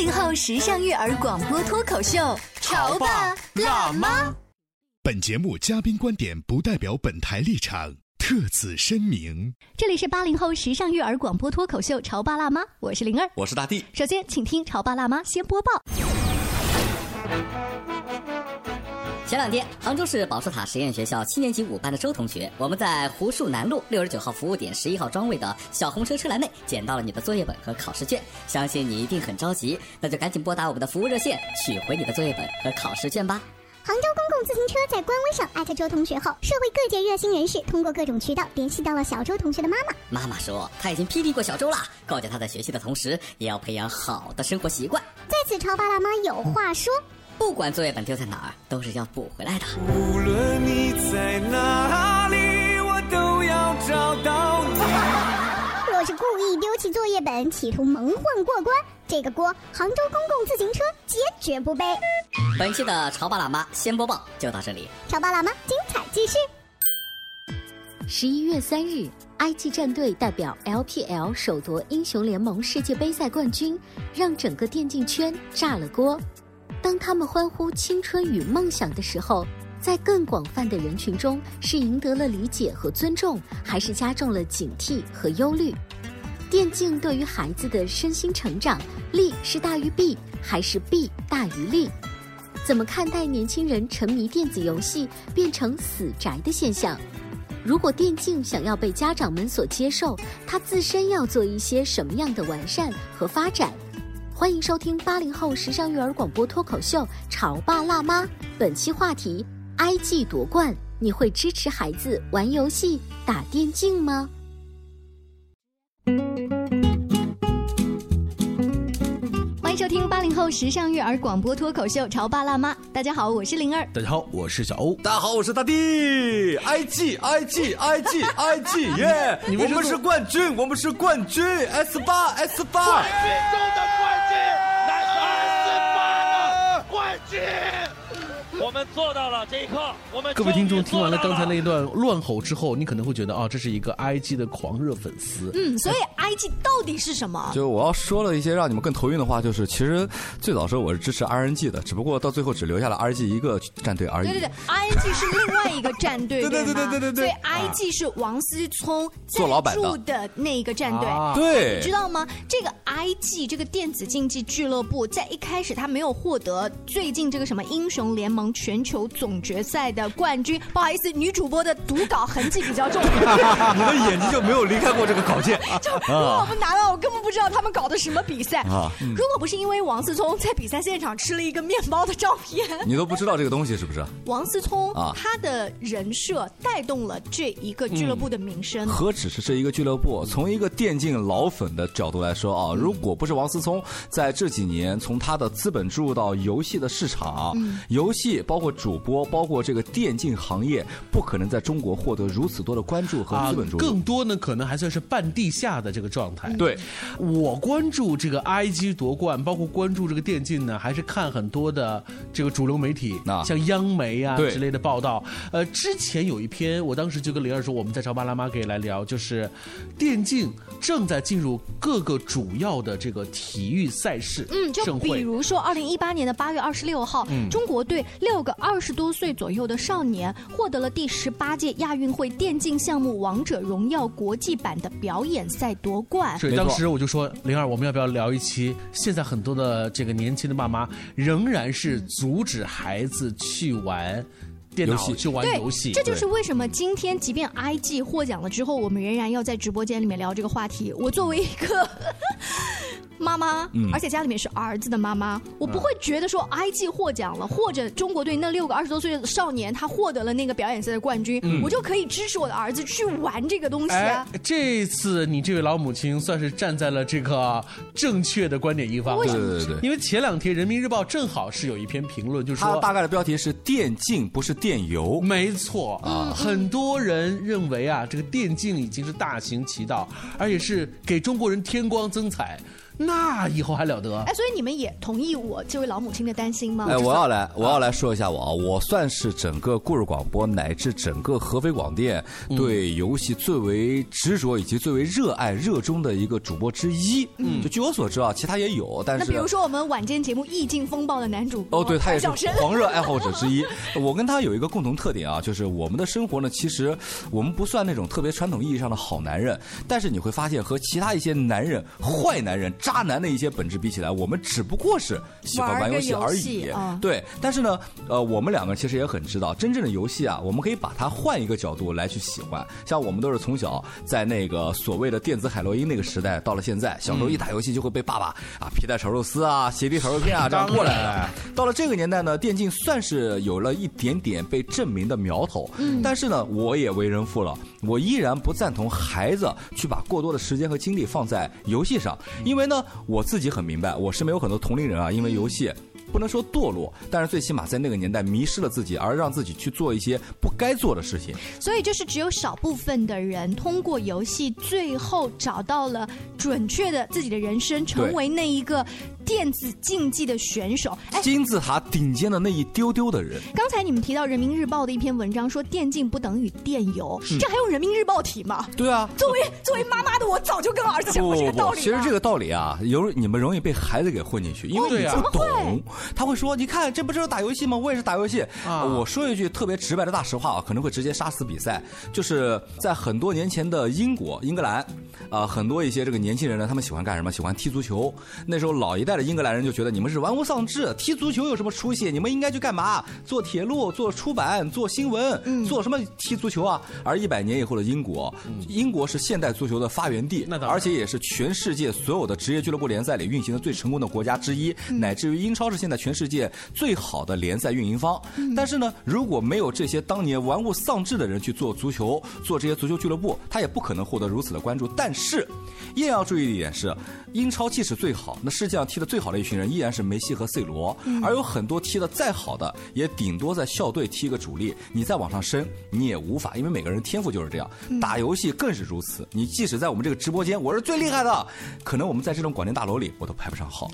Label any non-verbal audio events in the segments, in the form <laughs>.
八零后时尚育儿广播脱口秀，潮爸辣妈。本节目嘉宾观点不代表本台立场，特此声明。这里是八零后时尚育儿广播脱口秀，潮爸辣妈，我是灵儿，我是大地。首先，请听潮爸辣妈先播报。前两天，杭州市宝树塔实验学校七年级五班的周同学，我们在湖墅南路六十九号服务点十一号桩位的小红车车篮内捡到了你的作业本和考试卷，相信你一定很着急，那就赶紧拨打我们的服务热线取回你的作业本和考试卷吧。杭州公共自行车在官微上艾特周同学后，社会各界热心人士通过各种渠道联系到了小周同学的妈妈。妈妈说，她已经批评过小周了，告诫他在学习的同时，也要培养好的生活习惯。在此，潮爸辣妈有话说。不管作业本丢在哪儿，都是要补回来的。无论你在哪里，我都要找到你。若是故意丢弃作业本，企图蒙混过关，这个锅杭州公共自行车坚决不背。本期的潮爸辣妈先播报就到这里，潮爸辣妈精彩继续。十一月三日，IG 战队代表 LPL 首夺英雄联盟世界杯赛冠军，让整个电竞圈炸了锅。当他们欢呼青春与梦想的时候，在更广泛的人群中，是赢得了理解和尊重，还是加重了警惕和忧虑？电竞对于孩子的身心成长，利是大于弊，还是弊大于利？怎么看待年轻人沉迷电子游戏变成死宅的现象？如果电竞想要被家长们所接受，它自身要做一些什么样的完善和发展？欢迎收听八零后时尚育儿广播脱口秀《潮爸辣妈》，本期话题：IG 夺冠，你会支持孩子玩游戏、打电竞吗？欢迎收听八零后时尚育儿广播脱口秀《潮爸辣妈》，大家好，我是灵儿。大家好，我是小欧。大家好，我是大地。IG IG IG IG 耶！我们是冠军，我们是冠军！S 八 S 八。冠军中的冠军，乃是 S 八的冠军。我们做到了这一刻，我们各位听众听完了刚才那一段乱吼之后，你可能会觉得啊，这是一个 IG 的狂热粉丝。嗯，所以 IG 到底是什么？就我要说了一些让你们更头晕的话，就是其实最早时候我是支持 RNG 的，只不过到最后只留下了 RNG 一个战队而已。对对对，RNG 是另外一个战队，<laughs> 对对对对对对对。所以 IG 是王思聪做老板的那一个战队。对，你知道吗？这个 IG 这个电子竞技俱乐部在一开始他没有获得最近这个什么英雄联盟全球总。决赛的冠军，不好意思，女主播的读稿痕迹比较重。<laughs> 你的眼睛就没有离开过这个稿件。<laughs> 就如果不拿了，我根本不知道他们搞的什么比赛。啊，如果不是因为王思聪在比赛现场吃了一个面包的照片，<laughs> 你都不知道这个东西是不是？王思聪啊，他的人设带动了这一个俱乐部的名声。何止是这一个俱乐部？从一个电竞老粉的角度来说啊，如果不是王思聪在这几年从他的资本注入到游戏的市场，游戏包括主播。包括这个电竞行业，不可能在中国获得如此多的关注和资本注入。更多呢，可能还算是半地下的这个状态。对，我关注这个 IG 夺冠，包括关注这个电竞呢，还是看很多的这个主流媒体，像央媒啊之类的报道。呃，之前有一篇，我当时就跟灵儿说，我们在找巴拉妈可以来聊，就是电竞正在进入各个主要的这个体育赛事。嗯，就比如说二零一八年的八月二十六号，中国队六个二十多岁左右的少年获得了第十八届亚运会电竞项目《王者荣耀》国际版的表演赛夺冠。所以当时我就说，灵儿，我们要不要聊一期？现在很多的这个年轻的爸妈仍然是阻止孩子去玩。电脑去玩游戏。这就是为什么今天即便 IG 获奖了之后，我们仍然要在直播间里面聊这个话题。我作为一个。妈妈，而且家里面是儿子的妈妈，我不会觉得说 IG 获奖了，或者中国队那六个二十多岁的少年他获得了那个表演赛的冠军，我就可以支持我的儿子去玩这个东西啊。这次你这位老母亲算是站在了这个正确的观点一方，对对对，因为前两天人民日报正好是有一篇评论，就是说大概的标题是电竞不是电游，没错啊，很多人认为啊，这个电竞已经是大行其道，而且是给中国人添光增彩。那以后还了得？哎，所以你们也同意我这位老母亲的担心吗？哎，我要来，我要来说一下我啊，我算是整个故事广播乃至整个合肥广电对游戏最为执着以及最为热爱热衷的一个主播之一。嗯，就据我所知啊，其他也有，但是那比如说我们晚间节目《意境风暴》的男主播哦，对他也是狂热爱好者之一。<laughs> 我跟他有一个共同特点啊，就是我们的生活呢，其实我们不算那种特别传统意义上的好男人，但是你会发现和其他一些男人、坏男人。渣男的一些本质比起来，我们只不过是喜欢玩游戏而已。对，但是呢，呃，我们两个其实也很知道，真正的游戏啊，我们可以把它换一个角度来去喜欢。像我们都是从小在那个所谓的电子海洛因那个时代，到了现在，小时候一打游戏就会被爸爸啊皮带炒肉丝啊、鞋底炒肉片啊这样过来的。到了这个年代呢，电竞算是有了一点点被证明的苗头。嗯，但是呢，我也为人父了，我依然不赞同孩子去把过多的时间和精力放在游戏上，因为呢。我自己很明白，我身边有很多同龄人啊，因为游戏。不能说堕落，但是最起码在那个年代迷失了自己，而让自己去做一些不该做的事情。所以就是只有少部分的人通过游戏，最后找到了准确的自己的人生，成为那一个电子竞技的选手，金字塔顶尖的那一丢丢的人。刚才你们提到人民日报的一篇文章，说电竞不等于电游，这还用人民日报提吗？对啊，作为作为妈妈的我，早就跟儿子讲过这个道理。其实这个道理啊，有你们容易被孩子给混进去，因为你不懂。他会说：“你看，这不就是打游戏吗？我也是打游戏。”我说一句特别直白的大实话啊，可能会直接杀死比赛。就是在很多年前的英国、英格兰，啊，很多一些这个年轻人呢，他们喜欢干什么？喜欢踢足球。那时候老一代的英格兰人就觉得你们是玩物丧志，踢足球有什么出息？你们应该去干嘛？做铁路、做出版、做新闻，做什么踢足球啊？而一百年以后的英国，英国是现代足球的发源地，而且也是全世界所有的职业俱乐部联赛里运行的最成功的国家之一，乃至于英超是现在全世界最好的联赛运营方，但是呢，如果没有这些当年玩物丧志的人去做足球，做这些足球俱乐部，他也不可能获得如此的关注。但是，一定要注意一点是，英超即使最好，那世界上踢的最好的一群人依然是梅西和 C 罗，而有很多踢的再好的，也顶多在校队踢个主力。你再往上升，你也无法，因为每个人天赋就是这样。打游戏更是如此，你即使在我们这个直播间，我是最厉害的，<laughs> 可能我们在这种广电大楼里，我都排不上号。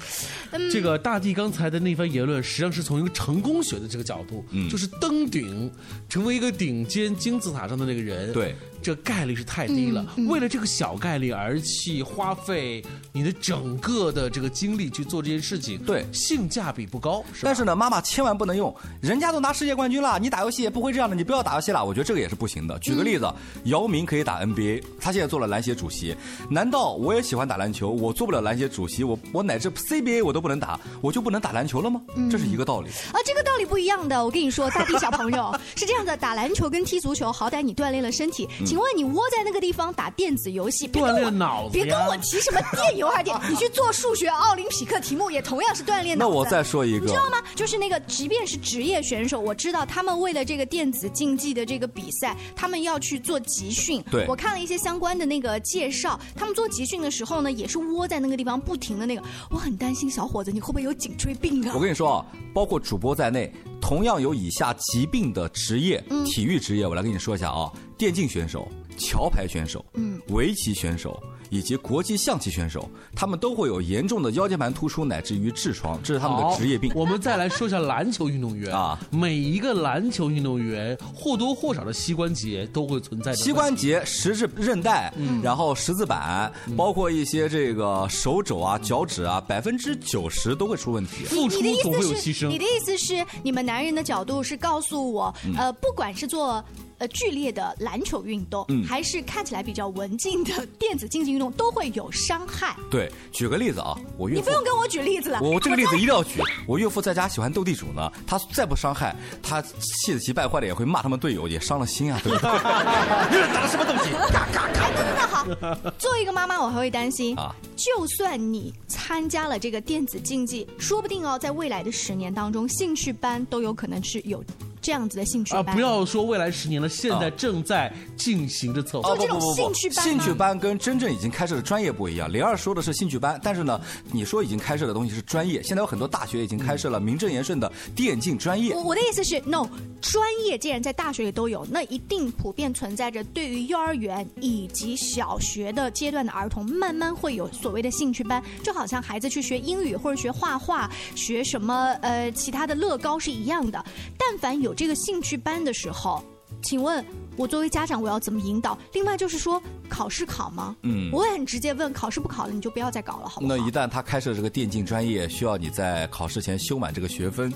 这个大地刚才的那番言论，实际上是从一个成功学的这个角度，就是登顶，成为一个顶尖金字塔上的那个人。对。这概率是太低了，为了这个小概率而去花费你的整个的这个精力去做这件事情，对，性价比不高。但是呢，妈妈千万不能用，人家都拿世界冠军了，你打游戏也不会这样的，你不要打游戏了。我觉得这个也是不行的。举个例子，姚明可以打 NBA，他现在做了篮协主席，难道我也喜欢打篮球，我做不了篮协主席，我我乃至 CBA 我都不能打，我就不能打篮球了吗？这是一个道理。啊，这个道理不一样的。我跟你说，大地小朋友 <laughs> 是这样的，打篮球跟踢足球，好歹你锻炼了身体。请问你窝在那个地方打电子游戏，锻炼脑子，别跟我提什么电游还是电，<laughs> 你去做数学奥林匹克题目也同样是锻炼脑子。那我再说一个，你知道吗？就是那个，即便是职业选手，我知道他们为了这个电子竞技的这个比赛，他们要去做集训。对，我看了一些相关的那个介绍，他们做集训的时候呢，也是窝在那个地方不停的那个。我很担心小伙子，你会不会有颈椎病啊？我跟你说啊，包括主播在内，同样有以下疾病的职业，体育职业，我来跟你说一下啊，电竞选手。桥牌选手、嗯，围棋选手以及国际象棋选手，他们都会有严重的腰间盘突出乃至于痔疮，这是他们的职业病。我们再来说一下篮球运动员啊，每一个篮球运动员或多或少的膝关节都会存在。膝关节、十字韧带，然后十字板，包括一些这个手肘啊、脚趾啊，百分之九十都会出问题。付出总会有牺牲。你的意思是，你们男人的角度是告诉我，呃，不管是做。呃剧烈的篮球运动，还是看起来比较文静的电子竞技运动，都会有伤害。对，举个例子啊，我岳父，你不用跟我举例子了，我这个例子一定要举。我岳父在家喜欢斗地主呢，他再不伤害，他气得急败坏的也会骂他们队友，也伤了心啊，对不对？<laughs> 你打的什么东西？嘎嘎嘎！那好，作为一个妈妈，我还会担心啊，就算你参加了这个电子竞技，说不定哦，在未来的十年当中，兴趣班都有可能是有。这样子的兴趣班啊，不要说未来十年了，现在正在进行着策划。就这种兴趣班，兴趣班跟真正已经开设的专业不一样。零二说的是兴趣班，但是呢，你说已经开设的东西是专业。现在有很多大学已经开设了名正言顺的电竞专业。我我的意思是，no，专业既然在大学里都有，那一定普遍存在着对于幼儿园以及小学的阶段的儿童，慢慢会有所谓的兴趣班，就好像孩子去学英语或者学画画、学什么呃其他的乐高是一样的。但凡有这个兴趣班的时候，请问我作为家长我要怎么引导？另外就是说，考试考吗？嗯，我也很直接问，考试不考了你就不要再搞了，好不好？那一旦他开设这个电竞专业，需要你在考试前修满这个学分。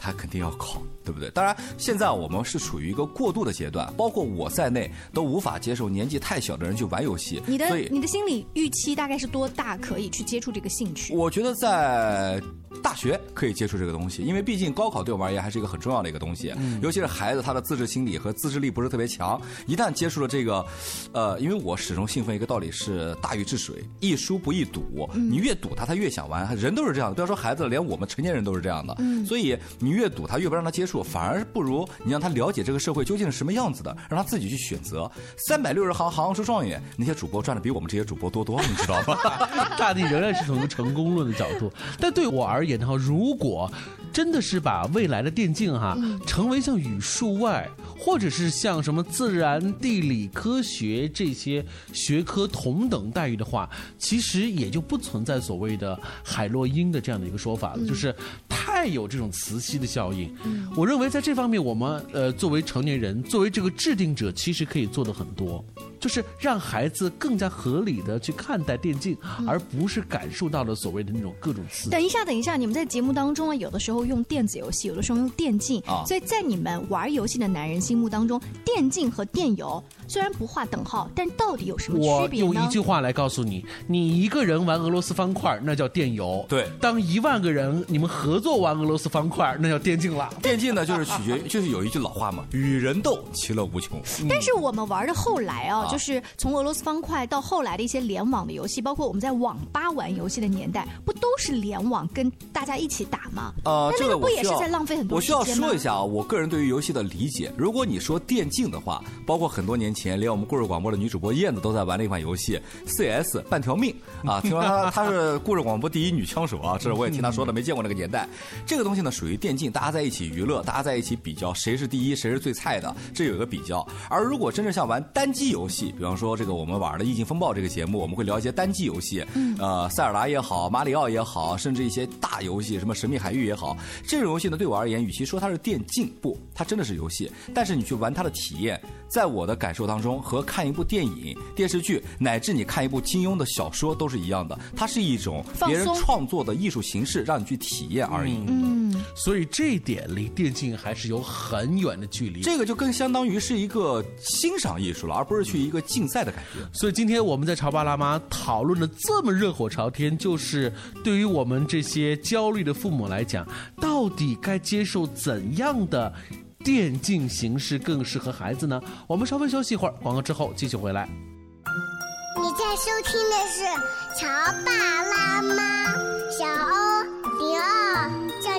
他肯定要考，对不对？当然，现在我们是处于一个过渡的阶段，包括我在内都无法接受年纪太小的人去玩游戏。你的你的心理预期大概是多大可以去接触这个兴趣？我觉得在大学可以接触这个东西，因为毕竟高考对我们而言还是一个很重要的一个东西。嗯。尤其是孩子他的自制心理和自制力不是特别强，一旦接触了这个，呃，因为我始终信奉一个道理是大禹治水，易输不易堵。你越堵他，他越想玩。人都是这样的，不要说孩子了，连我们成年人都是这样的。嗯。所以你。你越堵他，越不让他接触，反而不如你让他了解这个社会究竟是什么样子的，让他自己去选择。三百六十行，行行出状元。那些主播赚的比我们这些主播多多，你知道吗？<laughs> 大地仍然是从成功论的角度，但对我而言的话，如果真的是把未来的电竞哈，成为像语数外，或者是像什么自然、地理、科学这些学科同等待遇的话，其实也就不存在所谓的海洛因的这样的一个说法了，就是太有这种磁吸。的效应，我认为在这方面，我们呃作为成年人，作为这个制定者，其实可以做的很多。就是让孩子更加合理的去看待电竞，而不是感受到了所谓的那种各种刺激。等一下，等一下，你们在节目当中啊，有的时候用电子游戏，有的时候用电竞，所以在你们玩游戏的男人心目当中，电竞和电游虽然不划等号，但到底有什么区别呢？我用一句话来告诉你：你一个人玩俄罗斯方块，那叫电游；对，当一万个人你们合作玩俄罗斯方块，那叫电竞了。电竞呢，就是取决，就是有一句老话嘛，与人斗，其乐无穷。但是我们玩的后来啊。就是从俄罗斯方块到后来的一些联网的游戏，包括我们在网吧玩游戏的年代，不都是联网跟大家一起打吗？呃，这个不也是在浪费很多时间我需要说一下啊，我个人对于游戏的理解，如果你说电竞的话，包括很多年前，连我们故事广播的女主播燕子都在玩的一款游戏 CS 半条命啊，听说她她是故事广播第一女枪手啊，这是我也听她说的，<laughs> 没见过那个年代。这个东西呢，属于电竞，大家在一起娱乐，大家在一起比较谁是第一，谁是最菜的，这有一个比较。而如果真正像玩单机游戏，比方说这个。我们玩的《意境风暴》这个节目，我们会聊一些单机游戏，呃，塞尔达也好，马里奥也好，甚至一些大游戏，什么《神秘海域》也好。这种游戏呢，对我而言，与其说它是电竞，不，它真的是游戏。但是你去玩它的体验，在我的感受当中，和看一部电影、电视剧，乃至你看一部金庸的小说都是一样的。它是一种别人创作的艺术形式，让你去体验而已。嗯，所以这一点离电竞还是有很远的距离。这个就更相当于是一个欣赏艺术了，而不是去一个竞赛的感觉。所以今天我们在潮爸辣妈讨论的这么热火朝天，就是对于我们这些焦虑的父母来讲，到底该接受怎样的电竞形式更适合孩子呢？我们稍微休息一会儿，广告之后继续回来。你在收听的是潮爸辣妈，小欧零二，叫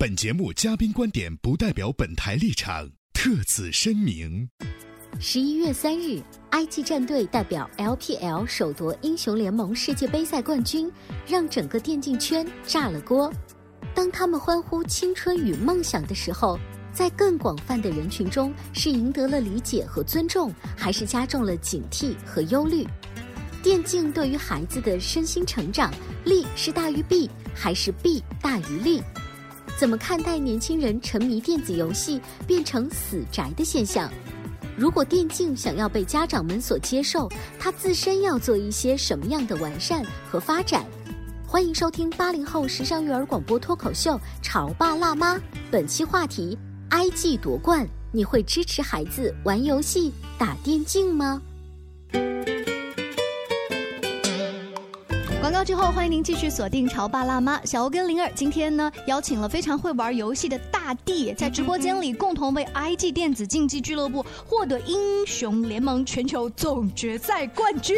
本节目嘉宾观点不代表本台立场，特此声明。十一月三日，，IG 战队代表 LPL 首夺英雄联盟世界杯赛冠军，让整个电竞圈炸了锅。当他们欢呼青春与梦想的时候，在更广泛的人群中，是赢得了理解和尊重，还是加重了警惕和忧虑？电竞对于孩子的身心成长，利是大于弊，还是弊大于利？怎么看待年轻人沉迷电子游戏变成死宅的现象？如果电竞想要被家长们所接受，它自身要做一些什么样的完善和发展？欢迎收听八零后时尚育儿广播脱口秀《潮爸辣妈》，本期话题：IG 夺冠，你会支持孩子玩游戏、打电竞吗？广告之后，欢迎您继续锁定《潮爸辣妈》。小欧跟灵儿今天呢，邀请了非常会玩游戏的大地，在直播间里共同为 IG 电子竞技俱乐部获得英雄联盟全球总决赛冠军，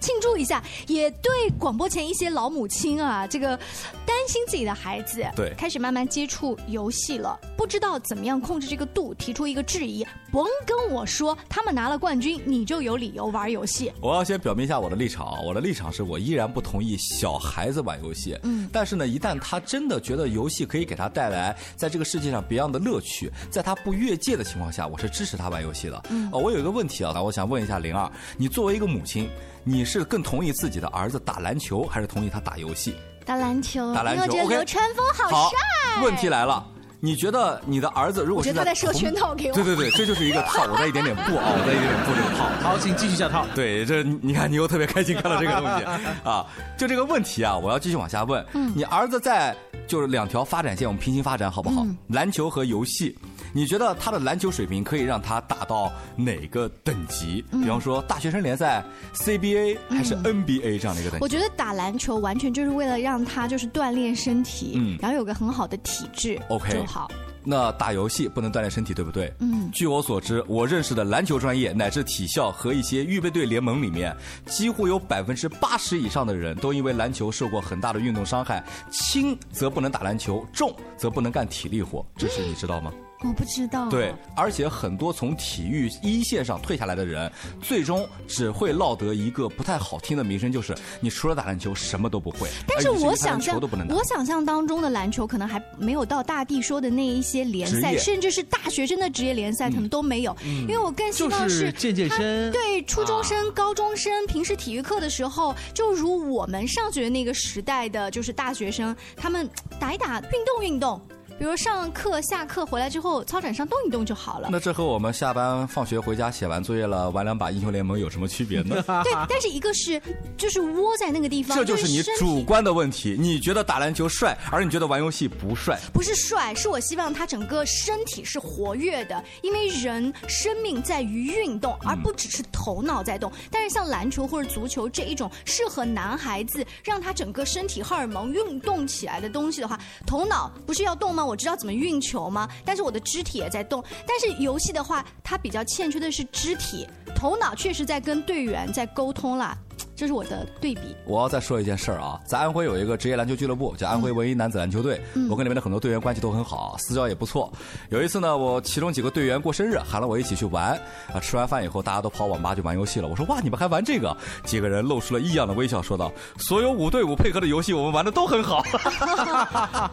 庆祝一下。也对广播前一些老母亲啊，这个担心自己的孩子对开始慢慢接触游戏了，不知道怎么样控制这个度，提出一个质疑。甭跟我说他们拿了冠军，你就有理由玩游戏。我要先表明一下我的立场，我的立场是我依然不。同意小孩子玩游戏，嗯，但是呢，一旦他真的觉得游戏可以给他带来在这个世界上别样的乐趣，在他不越界的情况下，我是支持他玩游戏的。嗯，哦，我有一个问题啊，那我想问一下灵儿，你作为一个母亲，你是更同意自己的儿子打篮球，还是同意他打游戏？打篮球，打篮球。我觉得流川枫好帅。问题来了。你觉得你的儿子如果是在他设圈套给我？对对对，这就是一个套，我在一点点布啊，我在一点点布这个套。好，请继续下套。对，这你看你又特别开心看到这个东西 <laughs> 啊，就这个问题啊，我要继续往下问。嗯，你儿子在就是两条发展线，我们平行发展好不好？篮球和游戏。你觉得他的篮球水平可以让他打到哪个等级？比方说大学生联赛、CBA 还是 NBA 这样的一个等级？我觉得打篮球完全就是为了让他就是锻炼身体，嗯，然后有个很好的体质，OK 就好。那打游戏不能锻炼身体，对不对？嗯。据我所知，我认识的篮球专业乃至体校和一些预备队联盟里面，几乎有百分之八十以上的人都因为篮球受过很大的运动伤害，轻则不能打篮球，重则不能干体力活，这是你知道吗？我不知道。对，而且很多从体育一线上退下来的人，最终只会落得一个不太好听的名声，就是你除了打篮球什么都不会。但是我想象，我想象当中的篮球可能还没有到大地说的那一些联赛，甚至是大学生的职业联赛可能都没有。因为我更希望是健健身。对，初中生、高中生平时体育课的时候，就如我们上学那个时代的，就是大学生，他们打一打，运动运动。比如上课、下课回来之后，操场上动一动就好了。那这和我们下班、放学回家写完作业了，玩两把英雄联盟有什么区别呢？对，但是一个是就是窝在那个地方，这就是你主观的问题。你觉得打篮球帅，而你觉得玩游戏不帅？不是帅，是我希望他整个身体是活跃的，因为人生命在于运动，而不只是头脑在动。但是像篮球或者足球这一种适合男孩子让他整个身体荷尔蒙运动起来的东西的话，头脑不是要动吗？我知道怎么运球吗？但是我的肢体也在动。但是游戏的话，它比较欠缺的是肢体，头脑确实在跟队员在沟通啦。这是我的对比。我要再说一件事儿啊，在安徽有一个职业篮球俱乐部，叫安徽文一男子篮球队。我跟里面的很多队员关系都很好，私交也不错。有一次呢，我其中几个队员过生日，喊了我一起去玩。啊，吃完饭以后，大家都跑网吧去玩游戏了。我说哇，你们还玩这个？几个人露出了异样的微笑，说道：“所有五对五配合的游戏，我们玩的都很好。<laughs> ”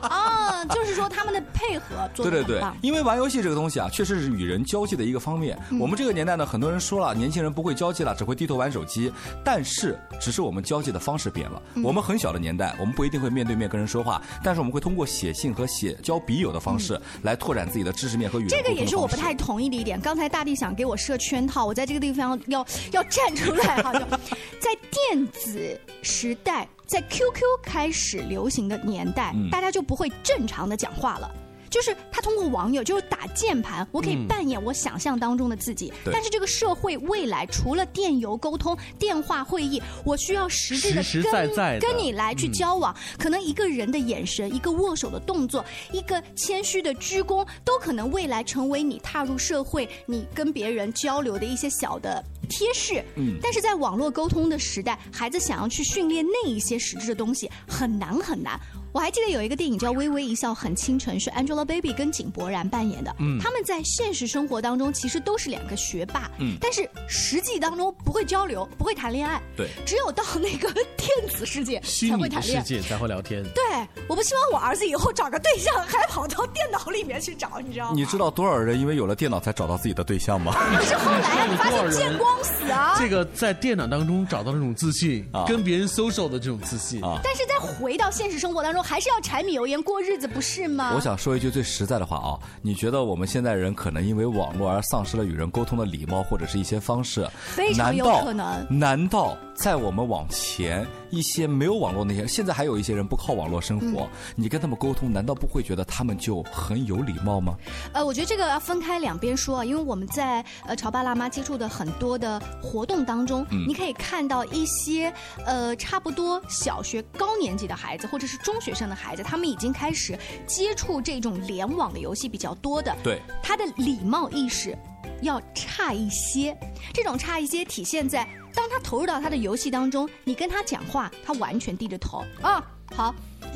啊，就是说他们的配合做对对对，因为玩游戏这个东西啊，确实是与人交际的一个方面。我们这个年代呢，很多人说了，年轻人不会交际了，只会低头玩手机。但是只是我们交际的方式变了。我们很小的年代，我们不一定会面对面跟人说话，但是我们会通过写信和写交笔友的方式来拓展自己的知识面和语言。这个也是我不太同意的一点。刚才大地想给我设圈套，我在这个地方要要站出来哈。<laughs> 在电子时代，在 QQ 开始流行的年代，大家就不会正常的讲话了。就是他通过网友就是打键盘，我可以扮演我想象当中的自己。但是这个社会未来除了电邮沟通、电话会议，我需要实质的跟跟你来去交往。可能一个人的眼神、一个握手的动作、一个谦虚的鞠躬，都可能未来成为你踏入社会、你跟别人交流的一些小的。贴士，嗯，但是在网络沟通的时代，孩子想要去训练那一些实质的东西，很难很难。我还记得有一个电影叫《微微一笑很倾城》，是 Angelababy 跟井柏然扮演的。嗯，他们在现实生活当中其实都是两个学霸，嗯，但是实际当中不会交流，不会谈恋爱。对，只有到那个电子世界才会谈恋爱，世界才会聊天。对，我不希望我儿子以后找个对象还跑到电脑里面去找，你知道吗？你知道多少人因为有了电脑才找到自己的对象吗？<laughs> 可是后来你发现见光死啊！这个在电脑当中找到那种自信，跟别人 social 的这种自信啊，但是在回到现实生活当中，还是要柴米油。盐过日子不是吗？我想说一句最实在的话啊，你觉得我们现在人可能因为网络而丧失了与人沟通的礼貌或者是一些方式？非常有可能。难道在我们往前一些没有网络那些，现在还有一些人不靠网络生活，你跟他们沟通，难道不会觉得他们就很有礼貌吗？呃，我觉得这个要分开两边说啊，因为我们在呃潮爸辣妈接触的很多的活动当中，你可以看到一些呃差不多小学高年级的孩子或者是中学生的孩子，他们。已经开始接触这种联网的游戏比较多的，对他的礼貌意识要差一些。这种差一些体现在，当他投入到他的游戏当中，你跟他讲话，他完全低着头啊。好。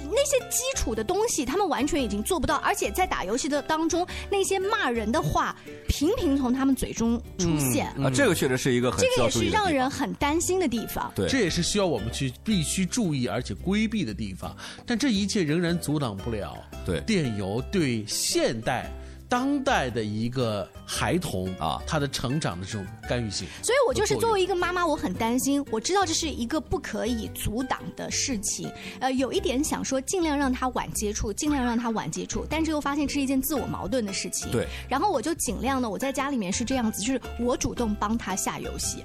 那些基础的东西，他们完全已经做不到，而且在打游戏的当中，那些骂人的话频频从他们嘴中出现啊，这个确实是一个很这个也是让人很担心的地方。对，这也是需要我们去必须注意而且规避的地方。但这一切仍然阻挡不了对电邮对现代。当代的一个孩童啊，他的成长的这种干预性，所以我就是作为一个妈妈，我很担心。我知道这是一个不可以阻挡的事情，呃，有一点想说，尽量让他晚接触，尽量让他晚接触，但是又发现这是一件自我矛盾的事情。对，然后我就尽量呢，我在家里面是这样子，就是我主动帮他下游戏。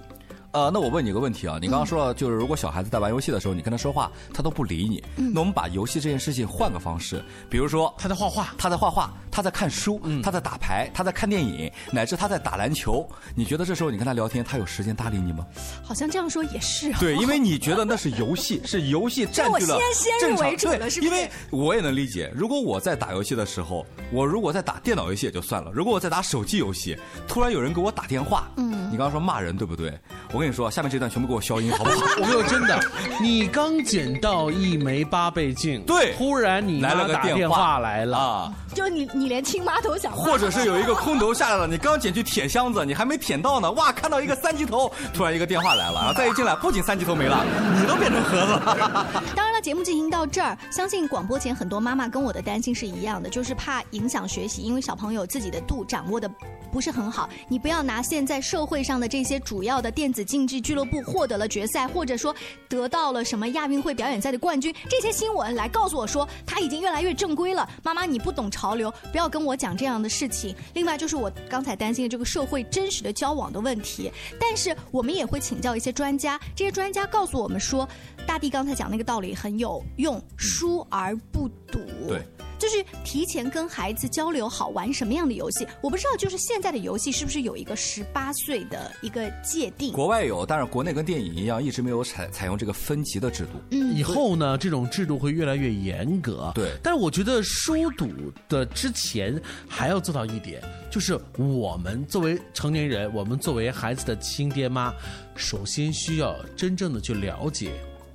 呃，那我问你个问题啊，你刚刚说了，就是如果小孩子在玩游戏的时候，你跟他说话，他都不理你。那我们把游戏这件事情换个方式，比如说他在画画，他在画画，他在看书，他在打牌，他在看电影，乃至他在打篮球。你觉得这时候你跟他聊天，他有时间搭理你吗？好像这样说也是啊。对，因为你觉得那是 <laughs> 游戏，是游戏占据了正常。对，因为我也能理解，如果我在打游戏的时候，我如果在打电脑游戏也就算了，如果我在打手机游戏，突然有人给我打电话，嗯，你刚刚说骂人对不对？我跟你说，下面这段全。部给我消音好不好？<laughs> 我没有真的，你刚捡到一枚八倍镜，对，突然你来了个电话来了，就你你连亲妈都想，或者是有一个空投下来了，你刚捡去铁箱子，你还没舔到呢，哇，看到一个三级头，突然一个电话来了，然后再一进来，不仅三级头没了，你都变成盒子了。当然了，节目进行到这儿，相信广播前很多妈妈跟我的担心是一样的，就是怕影响学习，因为小朋友自己的度掌握的不是很好，你不要拿现在社会上的这些主要的电子竞技俱乐部获得了决赛。或者说得到了什么亚运会表演赛的冠军，这些新闻来告诉我说他已经越来越正规了。妈妈，你不懂潮流，不要跟我讲这样的事情。另外就是我刚才担心的这个社会真实的交往的问题，但是我们也会请教一些专家，这些专家告诉我们说，大地刚才讲那个道理很有用，疏而不堵。对。就是提前跟孩子交流好玩什么样的游戏，我不知道。就是现在的游戏是不是有一个十八岁的一个界定？国外有，但是国内跟电影一样，一直没有采采用这个分级的制度。嗯，以后呢，这种制度会越来越严格。对，但是我觉得疏堵的之前还要做到一点，就是我们作为成年人，我们作为孩子的亲爹妈，首先需要真正的去了解。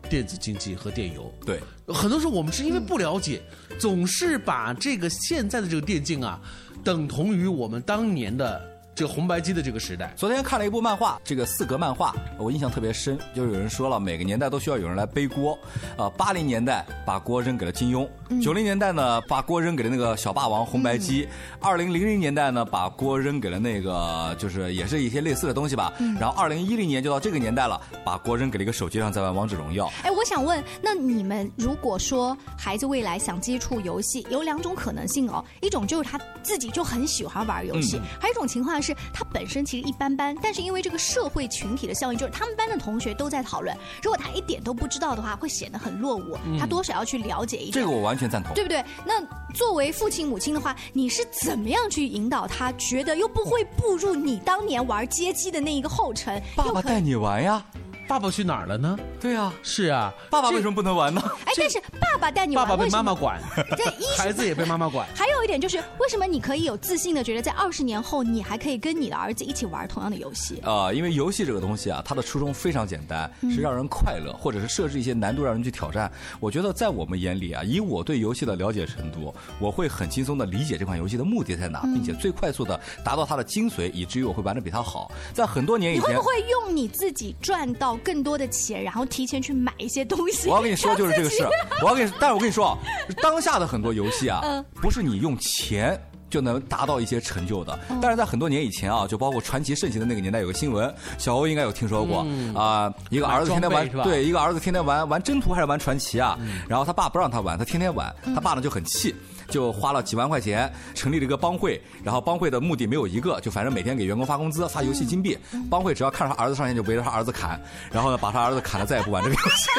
电子竞技和电游，对，很多时候我们是因为不了解，总是把这个现在的这个电竞啊，等同于我们当年的。这个红白机的这个时代，昨天看了一部漫画，这个四格漫画，我印象特别深。就是有人说了，每个年代都需要有人来背锅。啊，八零年代把锅扔给了金庸，九零年代呢把锅扔给了那个小霸王红白机，二零零零年代呢把锅扔给了那个就是也是一些类似的东西吧。然后二零一零年就到这个年代了，把锅扔给了一个手机上在玩王者荣耀。哎，我想问，那你们如果说孩子未来想接触游戏，有两种可能性哦，一种就是他自己就很喜欢玩游戏，还有一种情况是。是他本身其实一般般，但是因为这个社会群体的效应，就是他们班的同学都在讨论，如果他一点都不知道的话，会显得很落伍。他多少要去了解一点。这个我完全赞同，对不对？那作为父亲母亲的话，你是怎么样去引导他，觉得又不会步入你当年玩街机的那一个后尘？爸爸带你玩呀。爸爸去哪儿了呢？对啊，是啊，爸爸为什么不能玩呢？哎，但是爸爸带你玩，爸爸被妈妈管，<laughs> 这孩子也被妈妈管。还有一点就是，为什么你可以有自信的觉得，在二十年后，你还可以跟你的儿子一起玩同样的游戏？啊，因为游戏这个东西啊，它的初衷非常简单，是让人快乐，或者是设置一些难度让人去挑战。我觉得在我们眼里啊，以我对游戏的了解程度，我会很轻松的理解这款游戏的目的在哪，并且最快速的达到它的精髓，以至于我会玩的比他好。在很多年以前，你会不会用你自己赚到更多的钱？然后提前去买一些东西。我要跟你说，就是这个事。我要跟你，但是我跟你说啊，当下的很多游戏啊，不是你用钱就能达到一些成就的。但是在很多年以前啊，就包括传奇盛行的那个年代，有个新闻，小欧应该有听说过啊。一个儿子天天玩，对，一个儿子天天玩玩征途还是玩传奇啊？然后他爸不让他玩，他天天玩，他爸呢就很气。就花了几万块钱成立了一个帮会，然后帮会的目的没有一个，就反正每天给员工发工资、发游戏金币。帮会只要看到他儿子上线，就围着他儿子砍，然后呢把他儿子砍了，再也不玩这个游戏。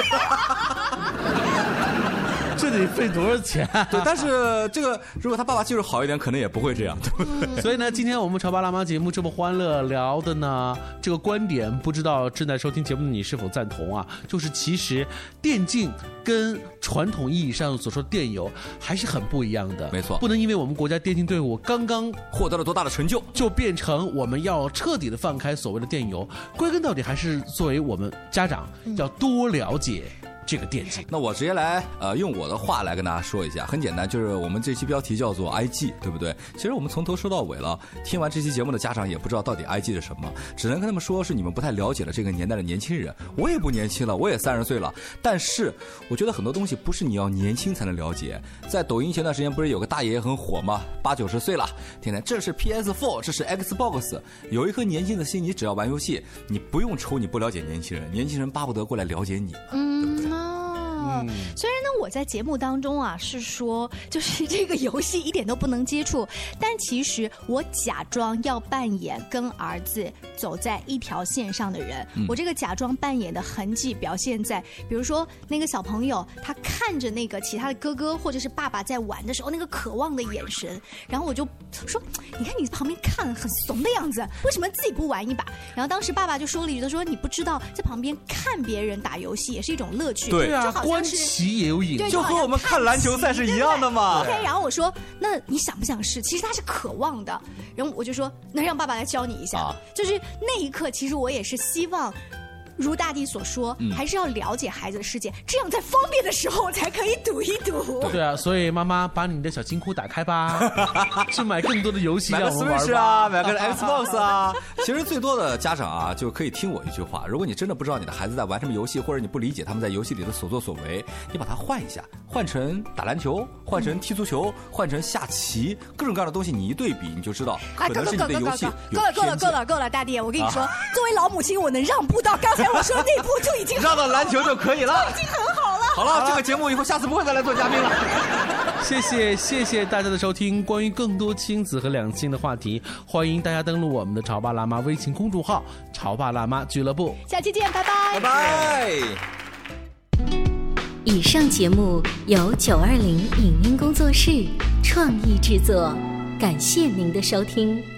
这得费多少钱？对，但是这个如果他爸爸技术好一点，可能也不会这样。对 <laughs> 所以呢，今天我们潮爸辣妈节目这么欢乐，聊的呢这个观点，不知道正在收听节目的你是否赞同啊？就是其实电竞跟传统意义上所说的电游还是很不一样的。没错，不能因为我们国家电竞队伍刚刚获得了多大的成就，就变成我们要彻底的放开所谓的电游。归根到底，还是作为我们家长要多了解。这个电竞，那我直接来，呃，用我的话来跟大家说一下，很简单，就是我们这期标题叫做 IG，对不对？其实我们从头说到尾了，听完这期节目的家长也不知道到底 IG 是什么，只能跟他们说是你们不太了解了这个年代的年轻人。我也不年轻了，我也三十岁了，但是我觉得很多东西不是你要年轻才能了解。在抖音前段时间不是有个大爷爷很火吗？八九十岁了，天天这是 PS4，这是 Xbox，有一颗年轻的心，你只要玩游戏，你不用愁你不了解年轻人，年轻人巴不得过来了解你，对不对？虽然呢，我在节目当中啊是说，就是这个游戏一点都不能接触，<laughs> 但其实我假装要扮演跟儿子走在一条线上的人。我这个假装扮演的痕迹表现在，比如说那个小朋友他看着那个其他的哥哥或者是爸爸在玩的时候，那个渴望的眼神，然后我就说：“你看你旁边看很怂的样子，为什么自己不玩一把？”然后当时爸爸就说了一句：“他说你不知道在旁边看别人打游戏也是一种乐趣。”对啊，观其也有瘾，就和我们看篮球赛是一样的嘛。OK，然后我说，那你想不想试？其实他是渴望的。然后我就说，那让爸爸来教你一下。就是那一刻，其实我也是希望。如大地所说，还是要了解孩子的世界，这样在方便的时候才可以赌一赌。对啊，所以妈妈把你的小金库打开吧，<laughs> 去买更多的游戏买个 Switch 啊，买个 Xbox 啊。其实最多的家长啊，就可以听我一句话：如果你真的不知道你的孩子在玩什么游戏，或者你不理解他们在游戏里的所作所为，你把它换一下，换成打篮球，换成踢足球，换成下棋，各种各样的东西，你一对比，你就知道可能是你的游戏够了，够了，够了，够了，大地，我跟你说，作为老母亲，我能让步到刚才。我说那步就已经绕到篮球就可以了，已经很好了。好了，这个节目以后下次不会再来做嘉宾了。谢谢谢谢大家的收听。关于更多亲子和两性的话题，欢迎大家登录我们的潮爸辣妈微信公众号“潮爸辣妈俱乐部”。下期见，拜拜，拜拜。以上节目由九二零影音工作室创意制作，感谢您的收听。